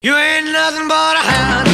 You ain't nothing but a hound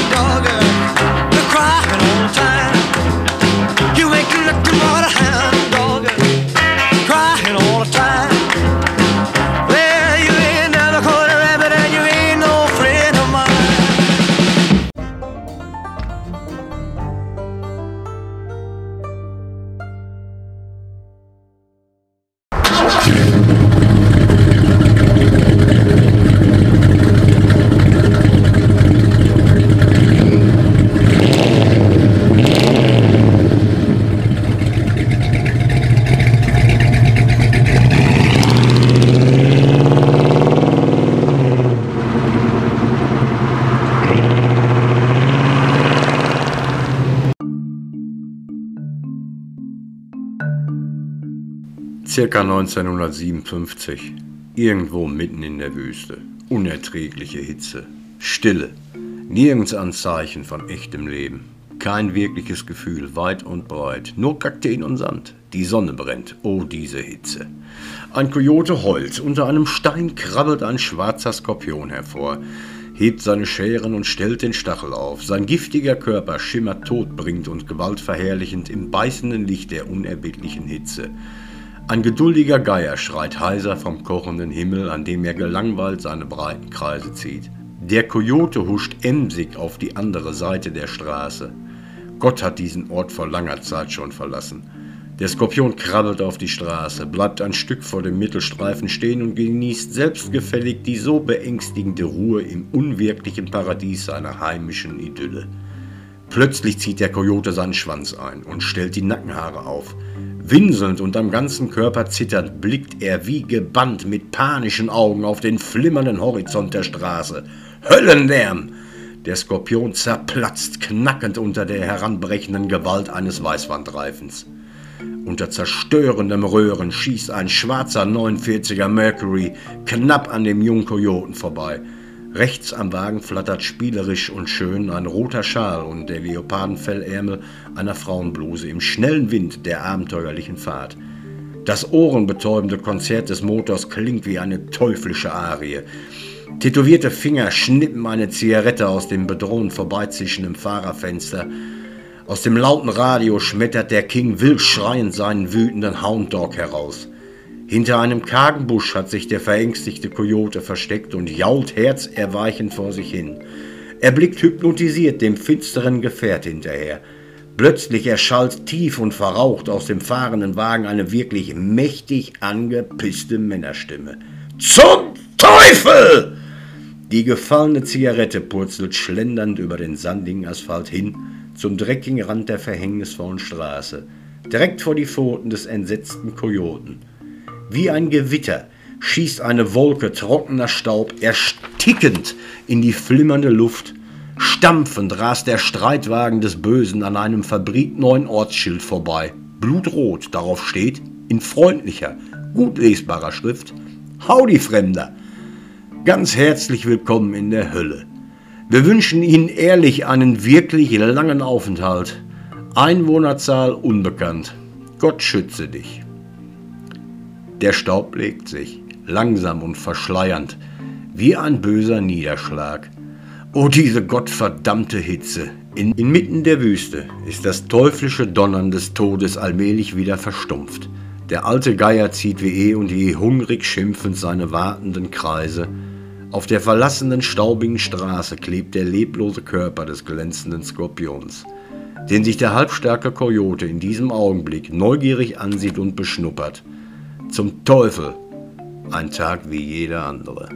Circa 1957. Irgendwo mitten in der Wüste. Unerträgliche Hitze. Stille. Nirgends Anzeichen von echtem Leben. Kein wirkliches Gefühl, weit und breit. Nur Kakteen und Sand. Die Sonne brennt. Oh, diese Hitze. Ein Kojote heult. Unter einem Stein krabbelt ein schwarzer Skorpion hervor. Hebt seine Scheren und stellt den Stachel auf. Sein giftiger Körper schimmert todbringend und gewaltverherrlichend im beißenden Licht der unerbittlichen Hitze. Ein geduldiger Geier schreit heiser vom kochenden Himmel, an dem er gelangweilt seine breiten Kreise zieht. Der Kojote huscht emsig auf die andere Seite der Straße. Gott hat diesen Ort vor langer Zeit schon verlassen. Der Skorpion krabbelt auf die Straße, bleibt ein Stück vor dem Mittelstreifen stehen und genießt selbstgefällig die so beängstigende Ruhe im unwirklichen Paradies seiner heimischen Idylle. Plötzlich zieht der Kojote seinen Schwanz ein und stellt die Nackenhaare auf. Winselnd und am ganzen Körper zitternd blickt er wie gebannt mit panischen Augen auf den flimmernden Horizont der Straße. Höllenlärm! Der Skorpion zerplatzt knackend unter der heranbrechenden Gewalt eines Weißwandreifens. Unter zerstörendem Röhren schießt ein schwarzer 49er Mercury knapp an dem jungen Kojoten vorbei. Rechts am Wagen flattert spielerisch und schön ein roter Schal und der Leopardenfellärmel einer Frauenbluse im schnellen Wind der abenteuerlichen Fahrt. Das ohrenbetäubende Konzert des Motors klingt wie eine teuflische Arie. Tätowierte Finger schnippen eine Zigarette aus dem bedrohend vorbeizischenden Fahrerfenster. Aus dem lauten Radio schmettert der King wild schreiend seinen wütenden Hound Dog heraus. Hinter einem kargen Busch hat sich der verängstigte Kojote versteckt und jault herzerweichend vor sich hin. Er blickt hypnotisiert dem finsteren Gefährt hinterher. Plötzlich erschallt tief und verraucht aus dem fahrenden Wagen eine wirklich mächtig angepisste Männerstimme. Zum Teufel! Die gefallene Zigarette purzelt schlendernd über den sandigen Asphalt hin zum dreckigen Rand der verhängnisvollen Straße, direkt vor die Pfoten des entsetzten Kojoten. Wie ein Gewitter schießt eine Wolke trockener Staub erstickend in die flimmernde Luft. Stampfend rast der Streitwagen des Bösen an einem fabrikneuen Ortsschild vorbei. Blutrot darauf steht, in freundlicher, gut lesbarer Schrift, Howdy Fremder! Ganz herzlich willkommen in der Hölle. Wir wünschen Ihnen ehrlich einen wirklich langen Aufenthalt. Einwohnerzahl unbekannt. Gott schütze dich. Der Staub legt sich, langsam und verschleiernd, wie ein böser Niederschlag. O diese gottverdammte Hitze! In, inmitten der Wüste ist das teuflische Donnern des Todes allmählich wieder verstumpft. Der alte Geier zieht wie eh und je hungrig schimpfend seine wartenden Kreise. Auf der verlassenen staubigen Straße klebt der leblose Körper des glänzenden Skorpions, den sich der halbstarke Kojote in diesem Augenblick neugierig ansieht und beschnuppert. Zum Teufel! Ein Tag wie jeder andere.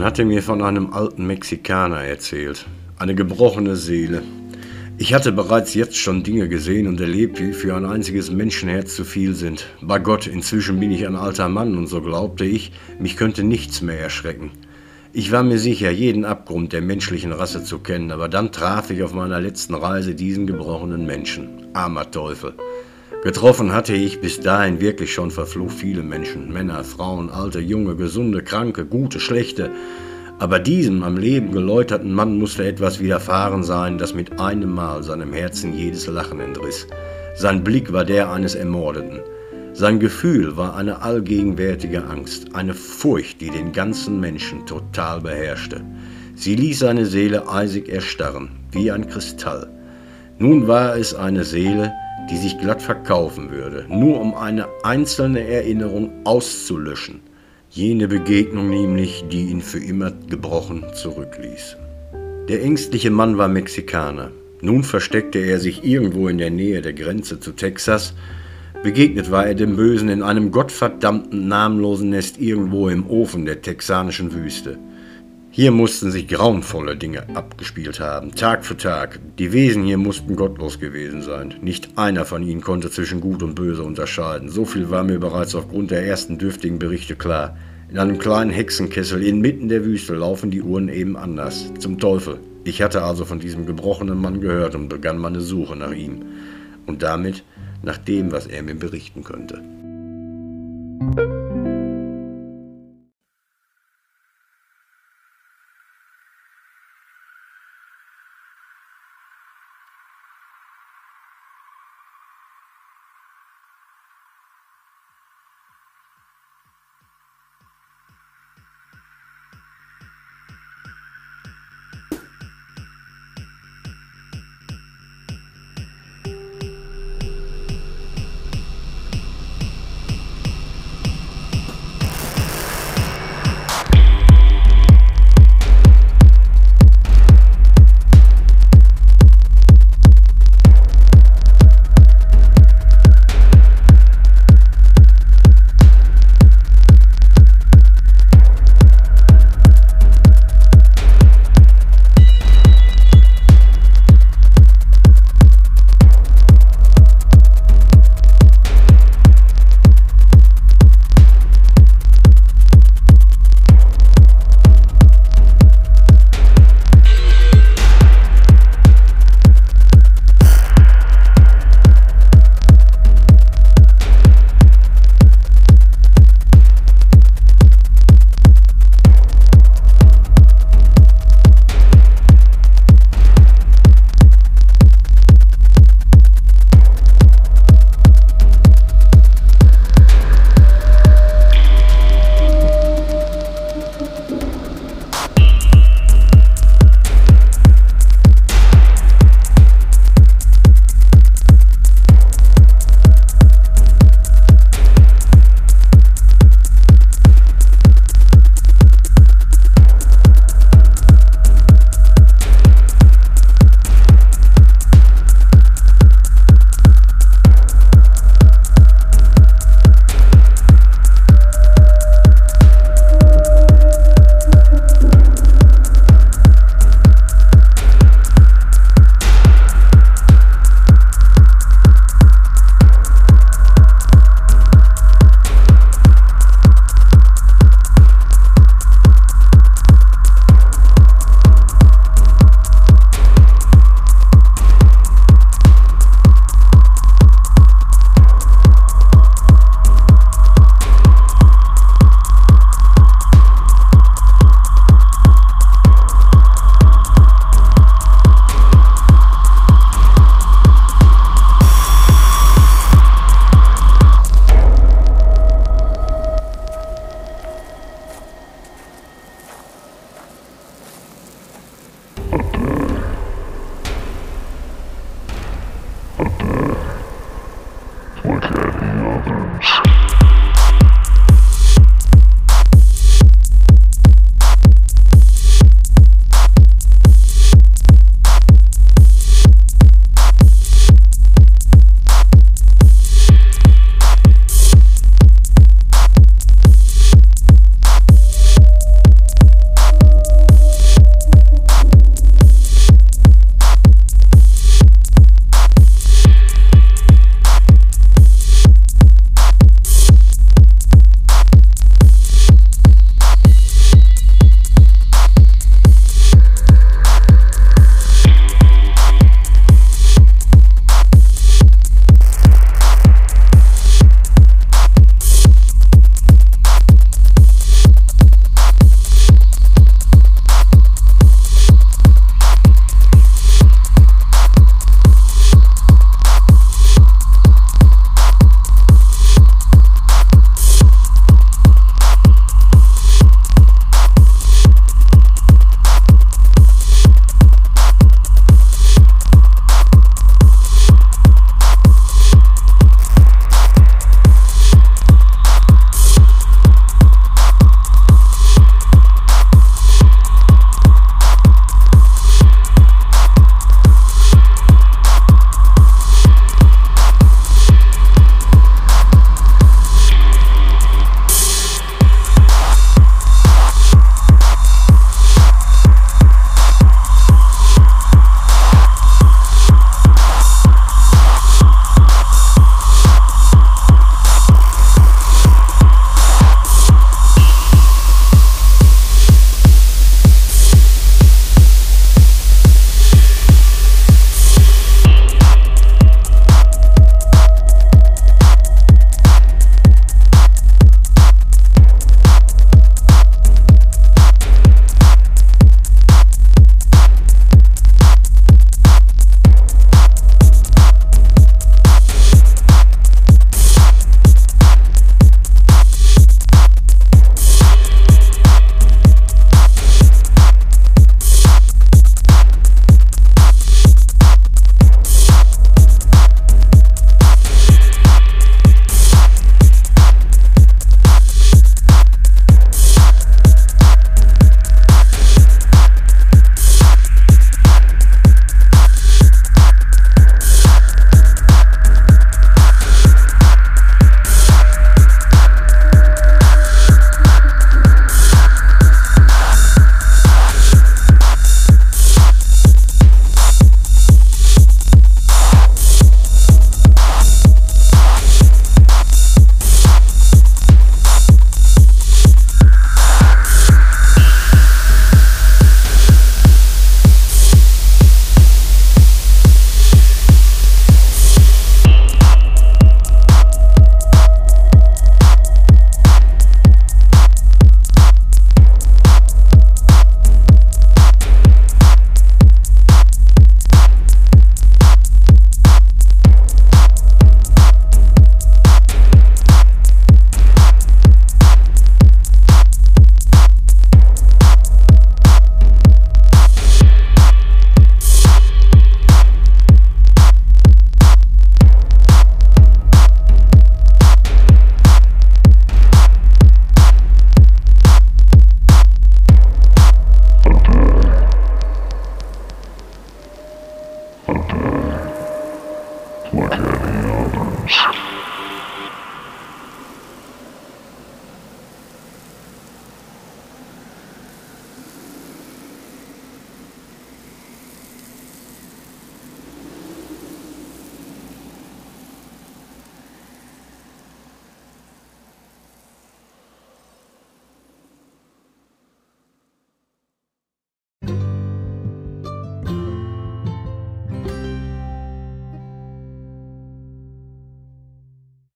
Man hatte mir von einem alten Mexikaner erzählt. Eine gebrochene Seele. Ich hatte bereits jetzt schon Dinge gesehen und erlebt, die für ein einziges Menschenherz zu viel sind. Bei Gott, inzwischen bin ich ein alter Mann und so glaubte ich, mich könnte nichts mehr erschrecken. Ich war mir sicher, jeden Abgrund der menschlichen Rasse zu kennen, aber dann traf ich auf meiner letzten Reise diesen gebrochenen Menschen. Armer Teufel. Getroffen hatte ich bis dahin wirklich schon verflucht viele Menschen, Männer, Frauen, alte, junge, gesunde, kranke, gute, schlechte. Aber diesem am Leben geläuterten Mann musste etwas widerfahren sein, das mit einem Mal seinem Herzen jedes Lachen entriss. Sein Blick war der eines Ermordeten. Sein Gefühl war eine allgegenwärtige Angst, eine Furcht, die den ganzen Menschen total beherrschte. Sie ließ seine Seele eisig erstarren, wie ein Kristall. Nun war es eine Seele, die sich glatt verkaufen würde, nur um eine einzelne Erinnerung auszulöschen. Jene Begegnung nämlich, die ihn für immer gebrochen zurückließ. Der ängstliche Mann war Mexikaner. Nun versteckte er sich irgendwo in der Nähe der Grenze zu Texas, Begegnet war er dem Bösen in einem gottverdammten namenlosen Nest irgendwo im Ofen der texanischen Wüste. Hier mussten sich grauenvolle Dinge abgespielt haben, Tag für Tag. Die Wesen hier mussten gottlos gewesen sein. Nicht einer von ihnen konnte zwischen Gut und Böse unterscheiden. So viel war mir bereits aufgrund der ersten dürftigen Berichte klar. In einem kleinen Hexenkessel inmitten der Wüste laufen die Uhren eben anders. Zum Teufel. Ich hatte also von diesem gebrochenen Mann gehört und begann meine Suche nach ihm. Und damit nach dem, was er mir berichten könnte.